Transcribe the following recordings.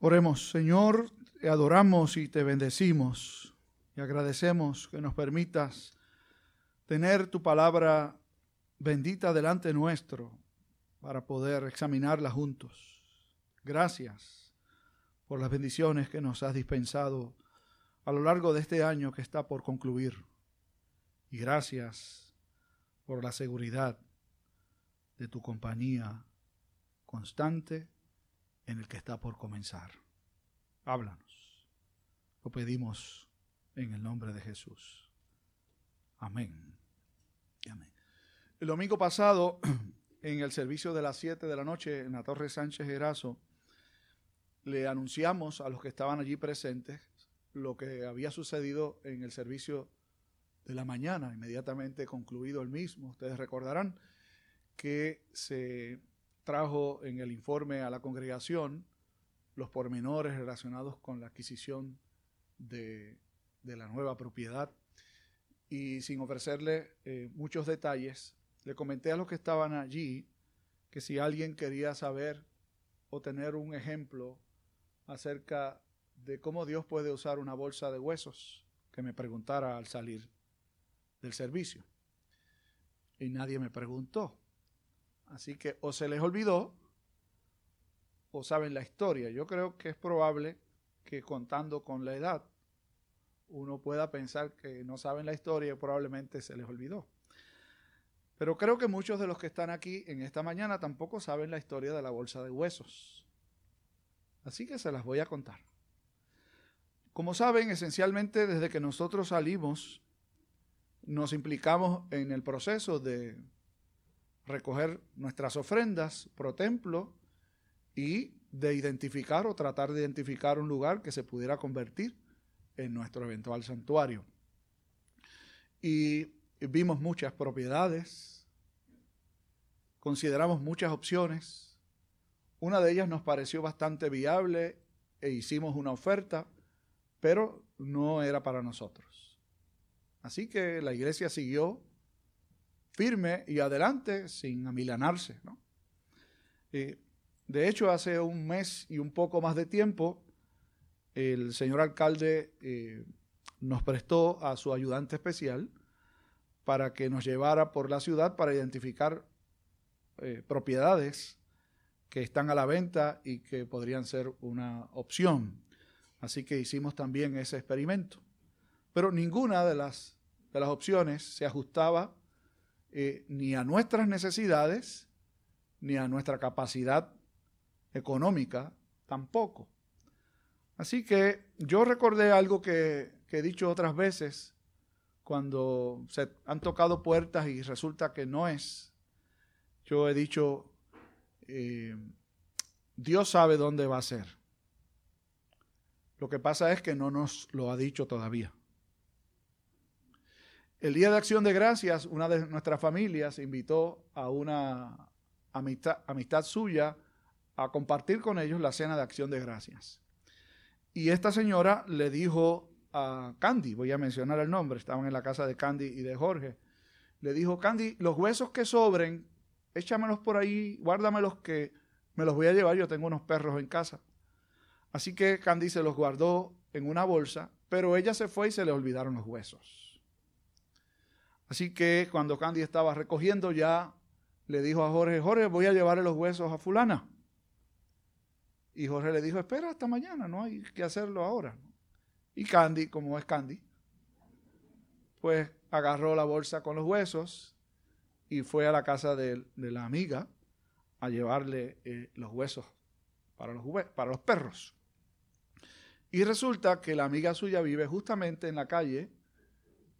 Oremos, Señor, te adoramos y te bendecimos y agradecemos que nos permitas tener tu palabra bendita delante nuestro para poder examinarla juntos. Gracias por las bendiciones que nos has dispensado a lo largo de este año que está por concluir. Y gracias por la seguridad de tu compañía constante en el que está por comenzar. Háblanos. Lo pedimos en el nombre de Jesús. Amén. Amén. El domingo pasado, en el servicio de las 7 de la noche en la Torre Sánchez Erazo, le anunciamos a los que estaban allí presentes lo que había sucedido en el servicio de la mañana, inmediatamente concluido el mismo. Ustedes recordarán que se trajo en el informe a la congregación los pormenores relacionados con la adquisición de, la nueva propiedad. Y sin ofrecerle eh, muchos detalles, le comenté a los que estaban allí que si alguien quería saber o tener un ejemplo acerca de cómo Dios puede usar una bolsa de huesos, que me preguntara al salir del servicio. Y nadie me preguntó. Así que o se les olvidó o saben la historia. Yo creo que es probable que contando con la edad uno pueda pensar que no saben la historia y probablemente se les olvidó. Pero creo que muchos de los que están aquí en esta mañana tampoco saben la historia de la bolsa de huesos. Así que se las voy a contar. Como saben, esencialmente desde que nosotros salimos, nos implicamos en el proceso de recoger nuestras ofrendas pro templo y de identificar o tratar de identificar un lugar que se pudiera convertir en nuestro eventual santuario. Y vimos muchas propiedades, consideramos muchas opciones, una de ellas nos pareció bastante viable e hicimos una oferta, pero no era para nosotros. Así que la iglesia siguió firme y adelante sin amilanarse. ¿no? De hecho, hace un mes y un poco más de tiempo, el señor alcalde eh, nos prestó a su ayudante especial para que nos llevara por la ciudad para identificar eh, propiedades que están a la venta y que podrían ser una opción. Así que hicimos también ese experimento. Pero ninguna de las, de las opciones se ajustaba eh, ni a nuestras necesidades, ni a nuestra capacidad económica tampoco. Así que yo recordé algo que, he dicho otras veces cuando se han tocado puertas y resulta que no es. Yo he dicho, eh, Dios sabe dónde va a ser. Lo que pasa es que no nos lo ha dicho todavía. El día de acción de gracias, una de nuestras familias invitó a una amistad, suya a compartir con ellos la cena de acción de gracias. Y esta señora le dijo a Candy, voy a mencionar el nombre, estaban en la casa de Candy y de Jorge, le dijo, Candy, los huesos que sobren, échamelos por ahí, guárdamelos que me los voy a llevar, yo tengo unos perros en casa. Así que Candy se los guardó en una bolsa, pero ella se fue y se le olvidaron los huesos. Así que cuando Candy estaba recogiendo ya, le dijo a Jorge, Jorge, voy a llevarle los huesos a fulana. Y Jorge le dijo, espera hasta mañana, no hay que hacerlo ahora. Y Candy, como es Candy, pues agarró la bolsa con los huesos y fue a la casa de, la amiga a llevarle eh, los huesos para los, para los perros. Y resulta que la amiga suya vive justamente en la calle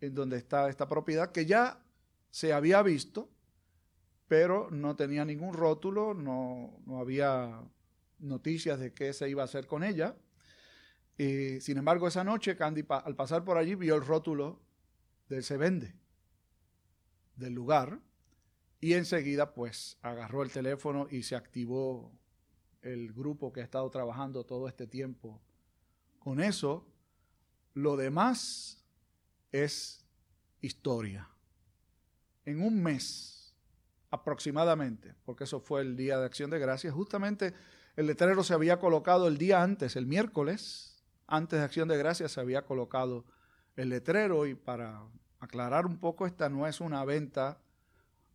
en donde está esta propiedad, que ya se había visto, pero no tenía ningún rótulo, no, había noticias de qué se iba a hacer con ella. Y, sin embargo, esa noche Candy, al pasar por allí, vio el rótulo del se vende del lugar y enseguida pues agarró el teléfono y se activó el grupo que ha estado trabajando todo este tiempo con eso. Lo demás es historia. En un mes aproximadamente, porque eso fue el día de acción de gracias, justamente El letrero se había colocado el día antes, el miércoles, antes de Acción de Gracias se había colocado el letrero y para aclarar un poco, esta no es una venta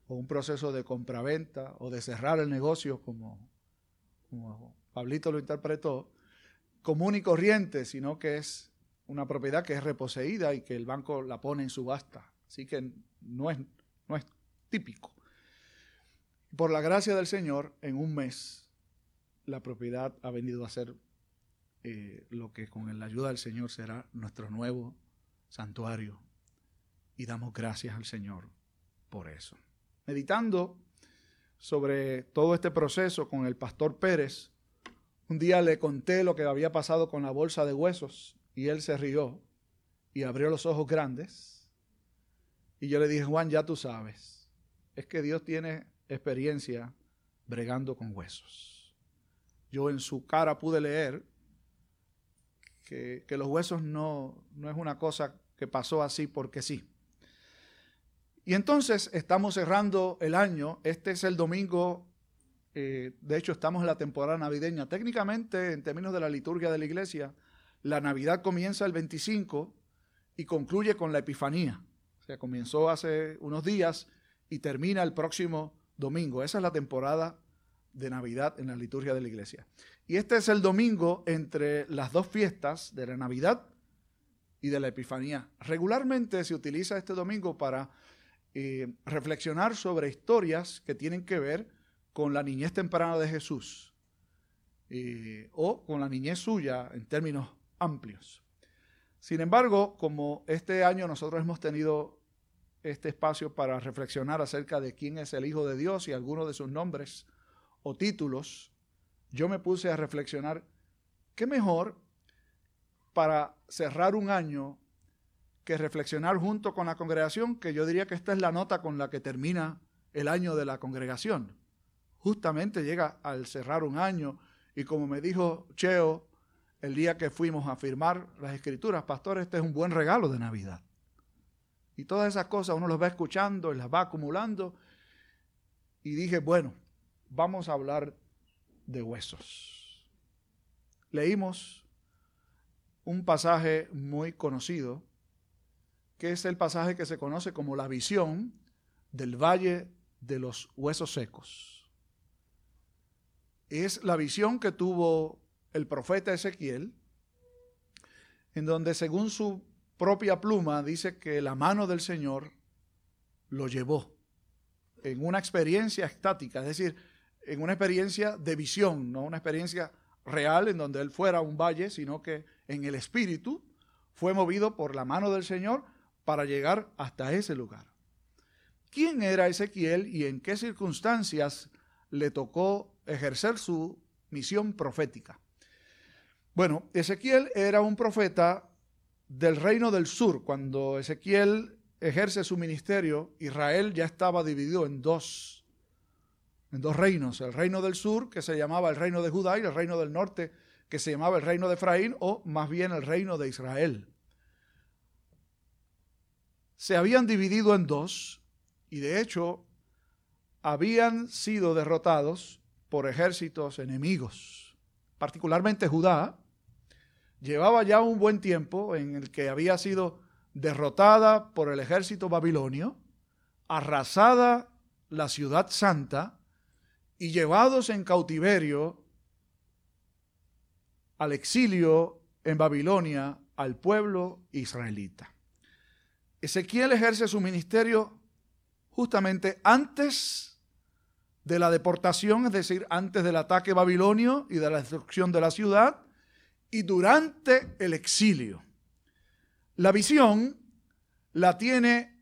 o un proceso de compraventa o de cerrar el negocio como, como Pablito lo interpretó, común y corriente, sino que es una propiedad que es reposeída y que el banco la pone en subasta. Así que no es, no es típico. Por la gracia del Señor, en un mes, la propiedad ha venido a ser eh, lo que con la ayuda del Señor será nuestro nuevo santuario. Y damos gracias al Señor por eso. Meditando sobre todo este proceso con el pastor Pérez, un día le conté lo que había pasado con la bolsa de huesos y él se rió y abrió los ojos grandes. Y yo le dije, Juan, ya tú sabes, es que Dios tiene experiencia bregando con huesos. Yo en su cara pude leer que, los huesos no, no es una cosa que pasó así porque sí. Y entonces estamos cerrando el año. Este es el domingo, eh, de hecho estamos en la temporada navideña. Técnicamente, en términos de la liturgia de la iglesia, la Navidad comienza el 25 y concluye con la Epifanía. O sea, comenzó hace unos días y termina el próximo domingo. Esa es la temporada de Navidad en la liturgia de la iglesia. Y este es el domingo entre las dos fiestas de la Navidad y de la Epifanía. Regularmente se utiliza este domingo para eh, reflexionar sobre historias que tienen que ver con la niñez temprana de Jesús eh, o con la niñez suya en términos amplios. Sin embargo, como este año nosotros hemos tenido este espacio para reflexionar acerca de quién es el Hijo de Dios y algunos de sus nombres o títulos, yo me puse a reflexionar, ¿qué mejor para cerrar un año que reflexionar junto con la congregación, que yo diría que esta es la nota con la que termina el año de la congregación. Justamente llega al cerrar un año y como me dijo Cheo el día que fuimos a firmar las escrituras, pastor, este es un buen regalo de Navidad. Y todas esas cosas uno las va escuchando y las va acumulando. Y dije, bueno, vamos a hablar de huesos. Leímos un pasaje muy conocido, que es el pasaje que se conoce como la visión del valle de los huesos secos. Es la visión que tuvo el profeta Ezequiel, en donde según su propia pluma dice que la mano del Señor lo llevó en una experiencia estática, es decir, en una experiencia de visión, no una experiencia real en donde él fuera un valle, sino que en el espíritu fue movido por la mano del Señor para llegar hasta ese lugar. ¿Quién era Ezequiel y en qué circunstancias le tocó ejercer su misión profética? Bueno, Ezequiel era un profeta del reino del sur. Cuando Ezequiel ejerce su ministerio, Israel ya estaba dividido en dos, en dos reinos. El reino del sur, que se llamaba el reino de Judá, y el reino del norte, que se llamaba el reino de Efraín, o más bien el reino de Israel. Se habían dividido en dos, y de hecho habían sido derrotados por ejércitos enemigos, particularmente Judá, llevaba ya un buen tiempo en el que había sido derrotada por el ejército babilonio, arrasada la ciudad santa y llevados en cautiverio al exilio en Babilonia al pueblo israelita. Ezequiel ejerce su ministerio justamente antes de la deportación, es decir, antes del ataque babilonio y de la destrucción de la ciudad, y durante el exilio. La visión la tiene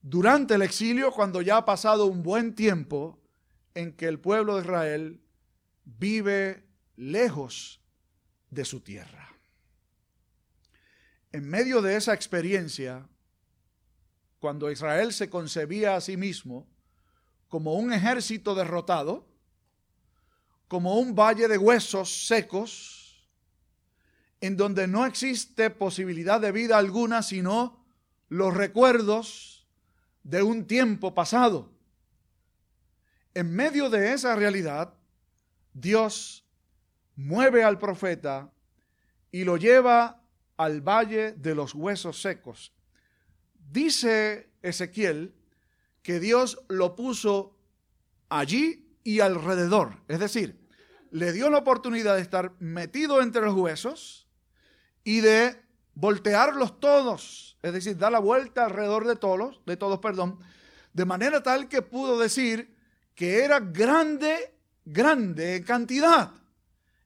durante el exilio cuando ya ha pasado un buen tiempo en que el pueblo de Israel vive lejos de su tierra. En medio de esa experiencia, cuando Israel se concebía a sí mismo como un ejército derrotado, como un valle de huesos secos, en donde no existe posibilidad de vida alguna sino los recuerdos de un tiempo pasado. En medio de esa realidad, Dios mueve al profeta y lo lleva al valle de los huesos secos. Dice Ezequiel que Dios lo puso allí y alrededor. Es decir, le dio la oportunidad de estar metido entre los huesos y de voltearlos todos, es decir, dar la vuelta alrededor de todos, de todos, perdón, de manera tal que pudo decir que era grande, grande cantidad.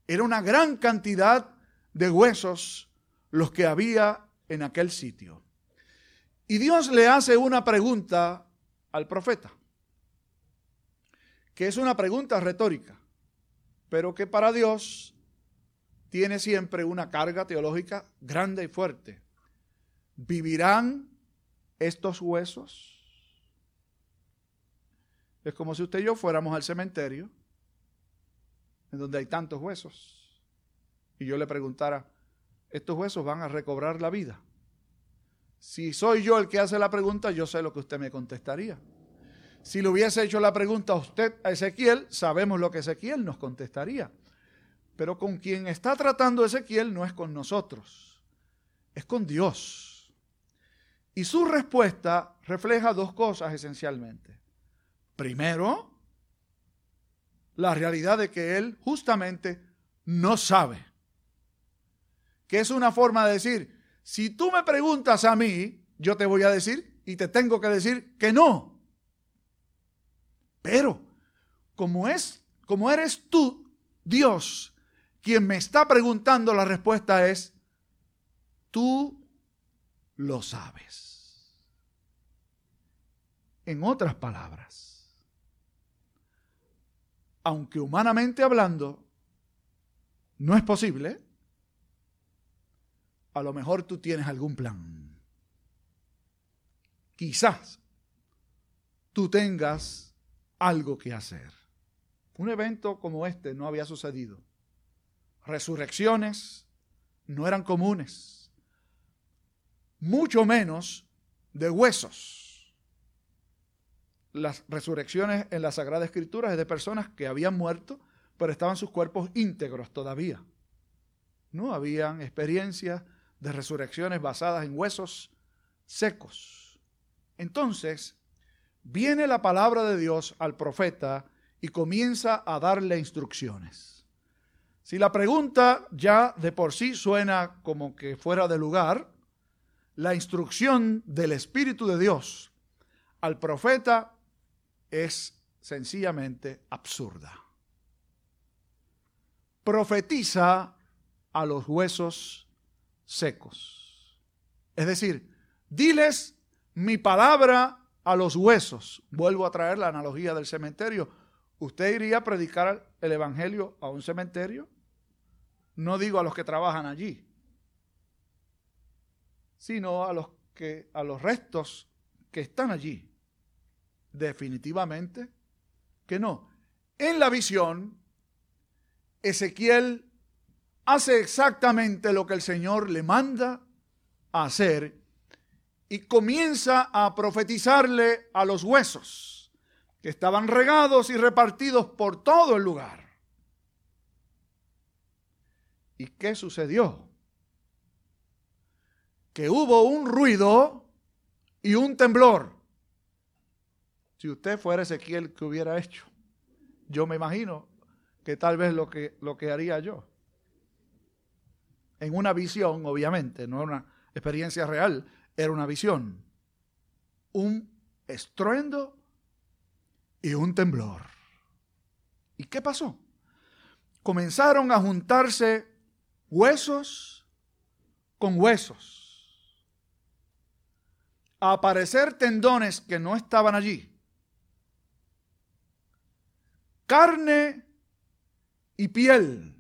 Era una gran cantidad de huesos los que había en aquel sitio. Y Dios le hace una pregunta al profeta, que es una pregunta retórica, pero que para Dios tiene siempre una carga teológica grande y fuerte. ¿Vivirán estos huesos? Es como si usted y yo fuéramos al cementerio, en donde hay tantos huesos, y yo le preguntara, ¿estos huesos van a recobrar la vida? Si soy yo el que hace la pregunta, yo sé lo que usted me contestaría. Si le hubiese hecho la pregunta a usted, a Ezequiel, sabemos lo que Ezequiel nos contestaría. Pero con quien está tratando Ezequiel no es con nosotros, es con Dios. Y su respuesta refleja dos cosas esencialmente. Primero, la realidad de que él justamente no sabe. Que es una forma de decir, si tú me preguntas a mí, yo te voy a decir y te tengo que decir que no. Pero como es como eres tú, Dios, quien me está preguntando, la respuesta es, tú lo sabes. En otras palabras, aunque humanamente hablando no es posible, a lo mejor tú tienes algún plan. Quizás tú tengas algo que hacer. Un evento como este no había sucedido resurrecciones no eran comunes, mucho menos de huesos. Las resurrecciones en la Sagrada Escritura es de personas que habían muerto, pero estaban sus cuerpos íntegros todavía. No habían experiencias de resurrecciones basadas en huesos secos. Entonces, viene la palabra de Dios al profeta y comienza a darle instrucciones. Si la pregunta ya de por sí suena como que fuera de lugar, la instrucción del Espíritu de Dios al profeta es sencillamente absurda. Profetiza a los huesos secos. Es decir, diles mi palabra a los huesos. Vuelvo a traer la analogía del cementerio. ¿Usted iría a predicar el Evangelio a un cementerio? No digo a los que trabajan allí, sino a los que a los restos que están allí. Definitivamente que no. En la visión Ezequiel hace exactamente lo que el Señor le manda a hacer y comienza a profetizarle a los huesos que estaban regados y repartidos por todo el lugar. ¿Y qué sucedió? Que hubo un ruido y un temblor. Si usted fuera Ezequiel, ¿qué hubiera hecho? Yo me imagino que tal vez lo que, lo que haría yo. En una visión, obviamente, no una experiencia real, era una visión. Un estruendo y un temblor. ¿Y qué pasó? Comenzaron a juntarse huesos con huesos, a aparecer tendones que no estaban allí, carne y piel.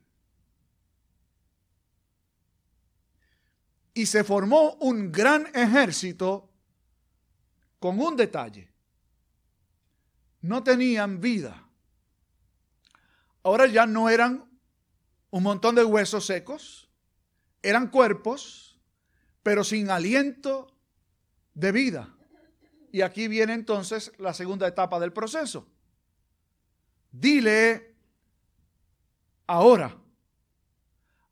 Y se formó un gran ejército con un detalle. No tenían vida. Ahora ya no eran un montón de huesos secos, eran cuerpos, pero sin aliento de vida. Y aquí viene entonces la segunda etapa del proceso. Dile ahora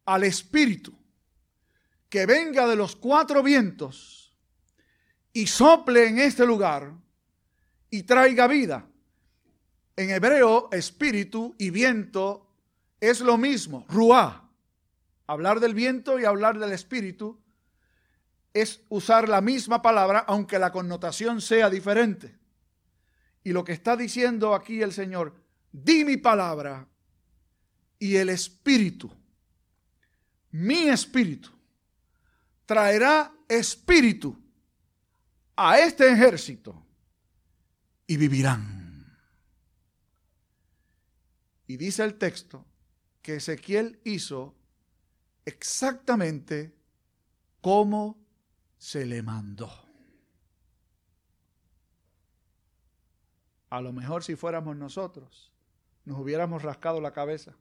al Espíritu que venga de los cuatro vientos y sople en este lugar y traiga vida. En hebreo, espíritu y viento es lo mismo, ruá. Hablar del viento y hablar del espíritu es usar la misma palabra, aunque la connotación sea diferente. Y lo que está diciendo aquí el Señor, di mi palabra y el espíritu, mi espíritu, traerá espíritu a este ejército y vivirán. Y dice el texto que Ezequiel hizo exactamente como se le mandó. A lo mejor si fuéramos nosotros, nos hubiéramos rascado la cabeza.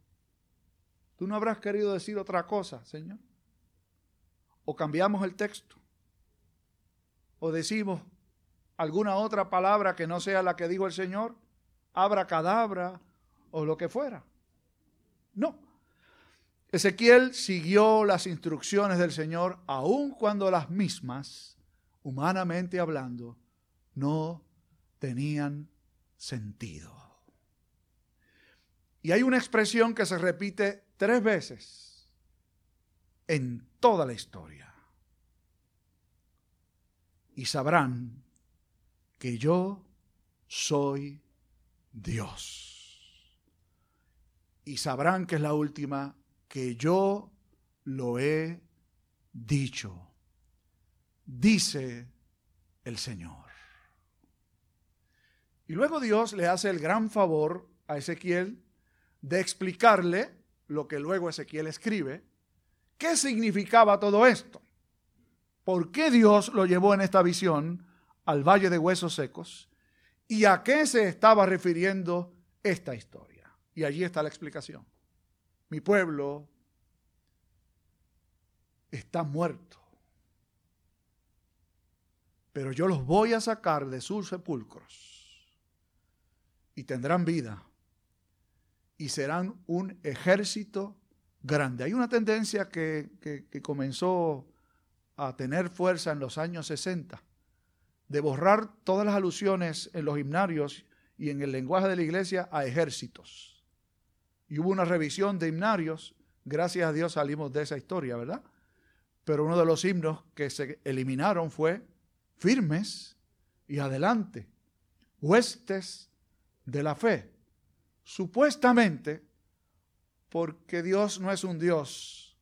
Tú no habrás querido decir otra cosa, Señor. O cambiamos el texto. O decimos alguna otra palabra que no sea la que dijo el Señor. Abra cadabra o lo que fuera. No. Ezequiel siguió las instrucciones del Señor aun cuando las mismas, humanamente hablando, no tenían sentido. Y hay una expresión que se repite tres veces en toda la historia. Y sabrán que yo soy Dios. Y sabrán que es la última, que yo lo he dicho. Dice el Señor. Y luego Dios le hace el gran favor a Ezequiel de explicarle lo que luego Ezequiel escribe, qué significaba todo esto. ¿Por qué Dios lo llevó en esta visión al valle de huesos secos? ¿Y a qué se estaba refiriendo esta historia? Y allí está la explicación. Mi pueblo está muerto. Pero yo los voy a sacar de sus sepulcros y tendrán vida y serán un ejército grande. Hay una tendencia que, comenzó a tener fuerza en los años 60, de borrar todas las alusiones en los himnarios y en el lenguaje de la iglesia a ejércitos. Y hubo una revisión de himnarios, gracias a Dios salimos de esa historia, ¿verdad? Pero uno de los himnos que se eliminaron fue firmes y adelante, huestes de la fe supuestamente porque Dios no es un Dios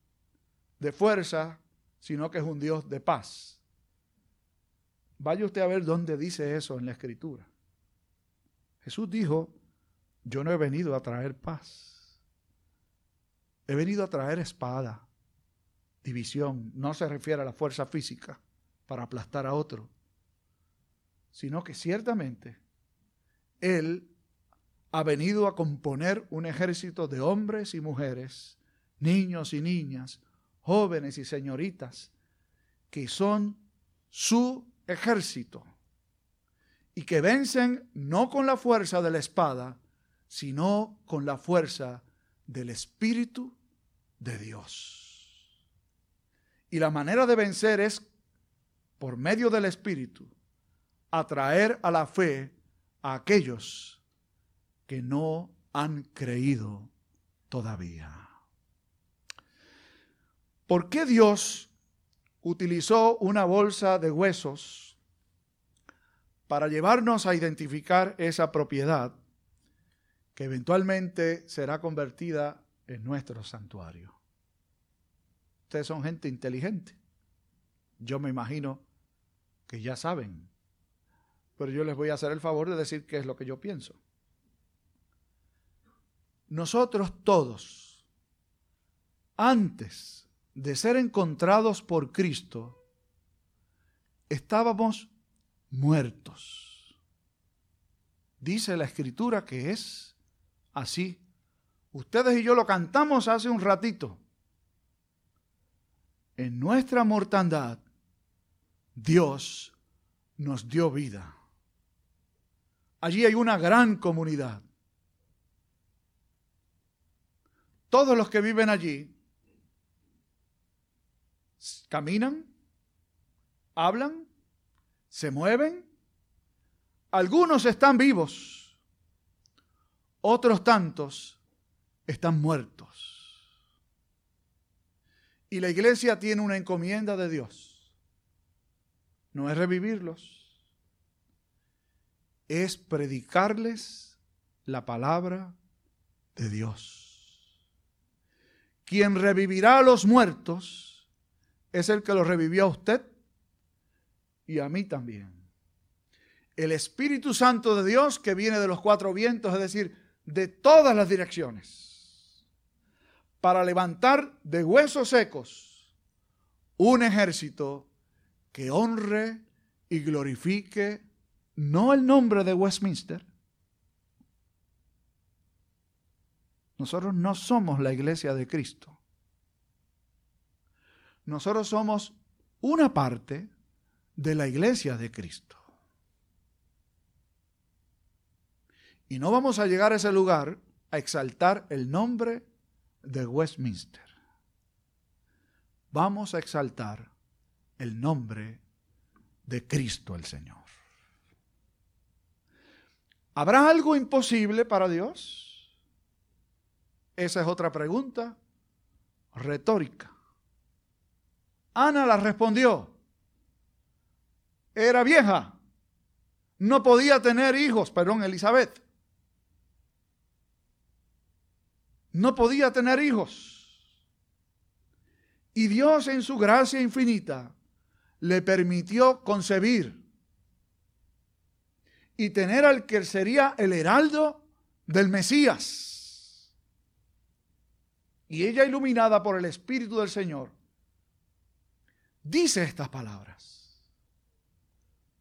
de fuerza, sino que es un Dios de paz. Vaya usted a ver dónde dice eso en la escritura. Jesús dijo, yo no he venido a traer paz. He venido a traer espada, división. No se refiere a la fuerza física para aplastar a otro, sino que ciertamente Él ha venido a componer un ejército de hombres y mujeres, niños y niñas, jóvenes y señoritas, que son su ejército y que vencen no con la fuerza de la espada, sino con la fuerza del Espíritu de Dios. Y la manera de vencer es, por medio del Espíritu, atraer a la fe a aquellos que no han creído todavía. ¿Por qué Dios utilizó una bolsa de huesos para llevarnos a identificar esa propiedad que eventualmente será convertida en nuestro santuario? Ustedes son gente inteligente. Yo me imagino que ya saben. Pero yo les voy a hacer el favor de decir qué es lo que yo pienso nosotros todos, antes de ser encontrados por Cristo, estábamos muertos. Dice la escritura que es así. Ustedes y yo lo cantamos hace un ratito. En nuestra mortandad, Dios nos dio vida. Allí hay una gran comunidad todos los que viven allí caminan, hablan, se mueven. Algunos están vivos, otros tantos están muertos. Y la iglesia tiene una encomienda de Dios. No es revivirlos, es predicarles la palabra de Dios. Quien revivirá a los muertos es el que los revivió a usted y a mí también. El Espíritu Santo de Dios que viene de los cuatro vientos, es decir, de todas las direcciones para levantar de huesos secos un ejército que honre y glorifique no el nombre de Westminster. Nosotros no somos la iglesia de Cristo. Nosotros somos una parte de la iglesia de Cristo. Y no vamos a llegar a ese lugar a exaltar el nombre de Westminster. Vamos a exaltar el nombre de Cristo el Señor. ¿Habrá algo imposible para Dios? Esa es otra pregunta retórica. Ana la respondió. Era vieja. No podía tener hijos, perdón, Elizabeth. No podía tener hijos. Y Dios en su gracia infinita le permitió concebir y tener al que sería el heraldo del Mesías. Y ella, iluminada por el Espíritu del Señor, dice estas palabras.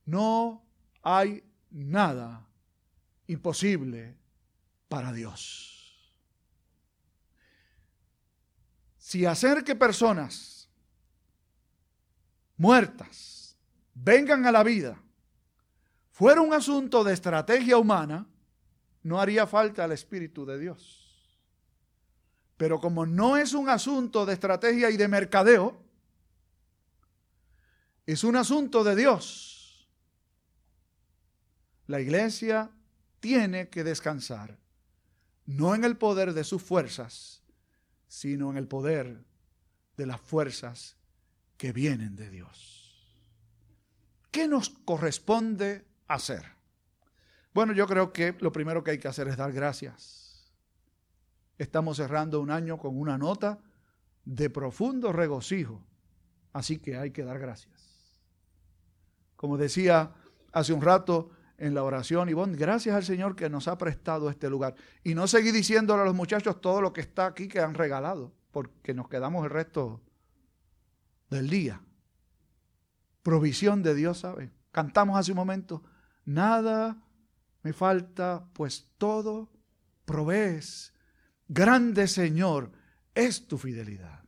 No hay nada imposible para Dios. Si hacer que personas muertas vengan a la vida fuera un asunto de estrategia humana, no haría falta el Espíritu de Dios. Pero como no es un asunto de estrategia y de mercadeo, es un asunto de Dios. La iglesia tiene que descansar, no en el poder de sus fuerzas, sino en el poder de las fuerzas que vienen de Dios. ¿Qué nos corresponde hacer? Bueno, yo creo que lo primero que hay que hacer es dar gracias. Estamos cerrando un año con una nota de profundo regocijo, así que hay que dar gracias. Como decía hace un rato, en la oración. Y gracias al Señor que nos ha prestado este lugar. Y no seguí diciéndole a los muchachos todo lo que está aquí que han regalado, porque nos quedamos el resto del día. Provisión de Dios, ¿sabe? Cantamos hace un momento, nada me falta, pues todo provees. Grande Señor es tu fidelidad.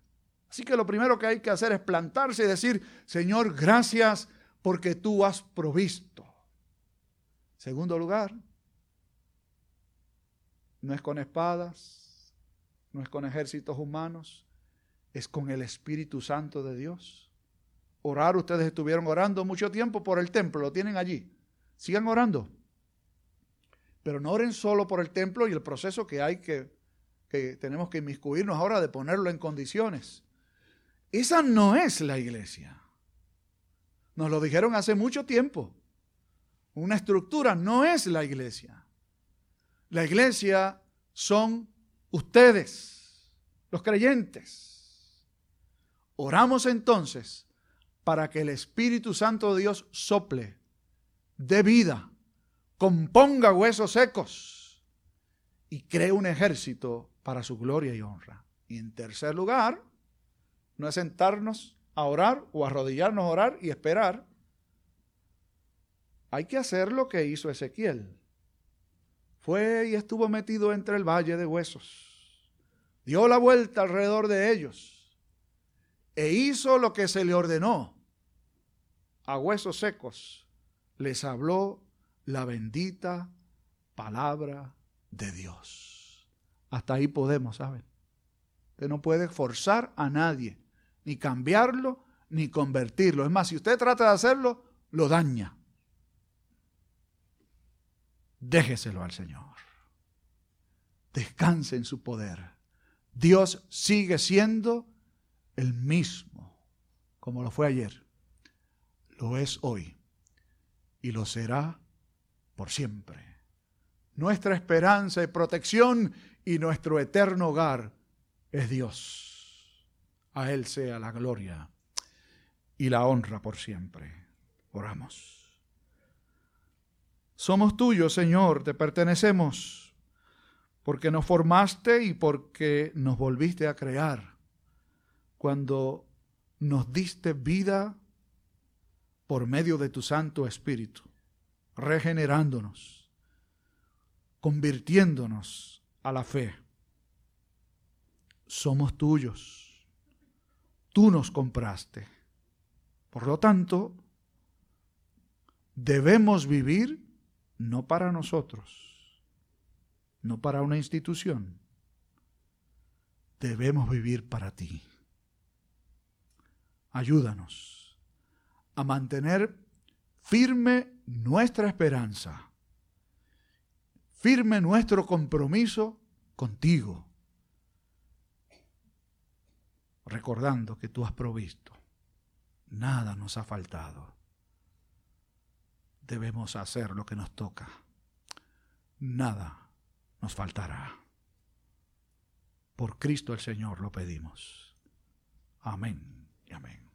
Así que lo primero que hay que hacer es plantarse y decir, Señor, gracias porque tú has provisto. Segundo lugar, no es con espadas, no es con ejércitos humanos, es con el Espíritu Santo de Dios. Orar, ustedes estuvieron orando mucho tiempo por el templo, lo tienen allí. Sigan orando. Pero no oren solo por el templo y el proceso que hay que, que tenemos que inmiscuirnos ahora de ponerlo en condiciones. Esa no es la iglesia. Nos lo dijeron hace mucho tiempo. Una estructura no es la iglesia. La iglesia son ustedes, los creyentes. Oramos entonces para que el Espíritu Santo de Dios sople, dé vida, componga huesos secos y cree un ejército para su gloria y honra. Y en tercer lugar, no es sentarnos a orar o arrodillarnos a orar y esperar hay que hacer lo que hizo Ezequiel. Fue y estuvo metido entre el valle de huesos. Dio la vuelta alrededor de ellos e hizo lo que se le ordenó. A huesos secos les habló la bendita palabra de Dios. Hasta ahí podemos, ¿saben? Usted no puede forzar a nadie, ni cambiarlo, ni convertirlo. Es más, si usted trata de hacerlo, lo daña. Déjeselo al Señor. Descanse en su poder. Dios sigue siendo el mismo, como lo fue ayer. Lo es hoy y lo será por siempre. Nuestra esperanza y protección y nuestro eterno hogar es Dios. A Él sea la gloria y la honra por siempre. Oramos. Somos tuyos, Señor, te pertenecemos, porque nos formaste y porque nos volviste a crear. Cuando nos diste vida por medio de tu Santo Espíritu, regenerándonos, convirtiéndonos a la fe. Somos tuyos. Tú nos compraste. Por lo tanto, debemos vivir no para nosotros, no para una institución. Debemos vivir para ti. Ayúdanos a mantener firme nuestra esperanza, firme nuestro compromiso contigo, recordando que tú has provisto, nada nos ha faltado. Debemos hacer lo que nos toca, nada nos faltará. Por Cristo el Señor lo pedimos. Amén y amén.